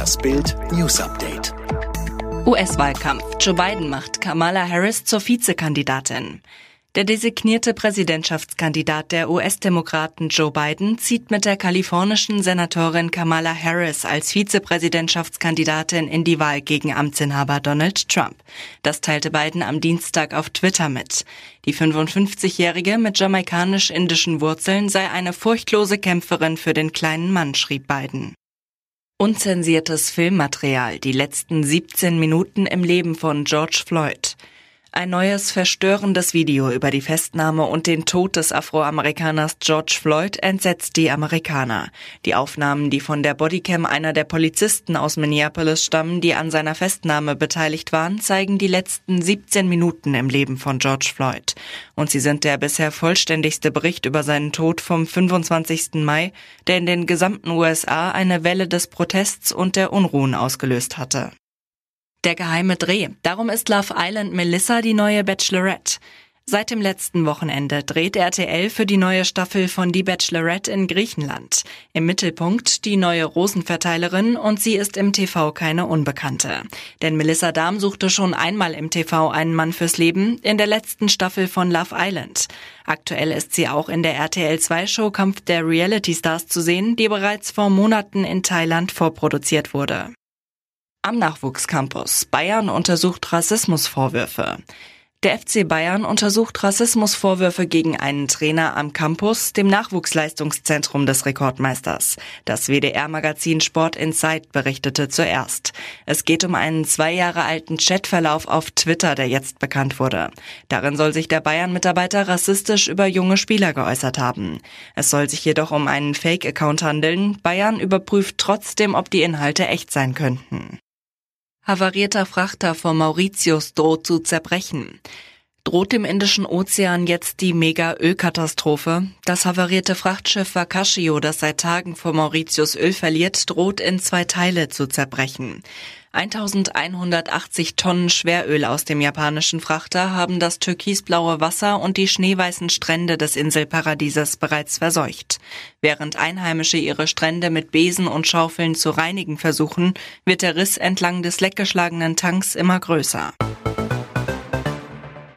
Das Bild News Update. US-Wahlkampf. Joe Biden macht Kamala Harris zur Vizekandidatin. Der designierte Präsidentschaftskandidat der US-Demokraten Joe Biden zieht mit der kalifornischen Senatorin Kamala Harris als Vizepräsidentschaftskandidatin in die Wahl gegen Amtsinhaber Donald Trump. Das teilte Biden am Dienstag auf Twitter mit. Die 55-Jährige mit jamaikanisch-indischen Wurzeln sei eine furchtlose Kämpferin für den kleinen Mann, schrieb Biden. Unzensiertes Filmmaterial, die letzten 17 Minuten im Leben von George Floyd. Ein neues verstörendes Video über die Festnahme und den Tod des Afroamerikaners George Floyd entsetzt die Amerikaner. Die Aufnahmen, die von der Bodycam einer der Polizisten aus Minneapolis stammen, die an seiner Festnahme beteiligt waren, zeigen die letzten 17 Minuten im Leben von George Floyd. Und sie sind der bisher vollständigste Bericht über seinen Tod vom 25. Mai, der in den gesamten USA eine Welle des Protests und der Unruhen ausgelöst hatte. Der geheime Dreh. Darum ist Love Island Melissa die neue Bachelorette. Seit dem letzten Wochenende dreht RTL für die neue Staffel von Die Bachelorette in Griechenland. Im Mittelpunkt die neue Rosenverteilerin und sie ist im TV keine Unbekannte. Denn Melissa Dahm suchte schon einmal im TV einen Mann fürs Leben in der letzten Staffel von Love Island. Aktuell ist sie auch in der RTL 2 Show Kampf der Reality Stars zu sehen, die bereits vor Monaten in Thailand vorproduziert wurde. Am Nachwuchscampus. Bayern untersucht Rassismusvorwürfe. Der FC Bayern untersucht Rassismusvorwürfe gegen einen Trainer am Campus, dem Nachwuchsleistungszentrum des Rekordmeisters. Das WDR-Magazin Sport Insight berichtete zuerst. Es geht um einen zwei Jahre alten Chatverlauf auf Twitter, der jetzt bekannt wurde. Darin soll sich der Bayern-Mitarbeiter rassistisch über junge Spieler geäußert haben. Es soll sich jedoch um einen Fake-Account handeln. Bayern überprüft trotzdem, ob die Inhalte echt sein könnten. Havarierter Frachter vor Mauritius droht zu zerbrechen. Droht im Indischen Ozean jetzt die Mega-Ölkatastrophe? Das havarierte Frachtschiff Wakashio, das seit Tagen vor Mauritius Öl verliert, droht in zwei Teile zu zerbrechen. 1180 Tonnen Schweröl aus dem japanischen Frachter haben das türkisblaue Wasser und die schneeweißen Strände des Inselparadieses bereits verseucht. Während Einheimische ihre Strände mit Besen und Schaufeln zu reinigen versuchen, wird der Riss entlang des leckgeschlagenen Tanks immer größer.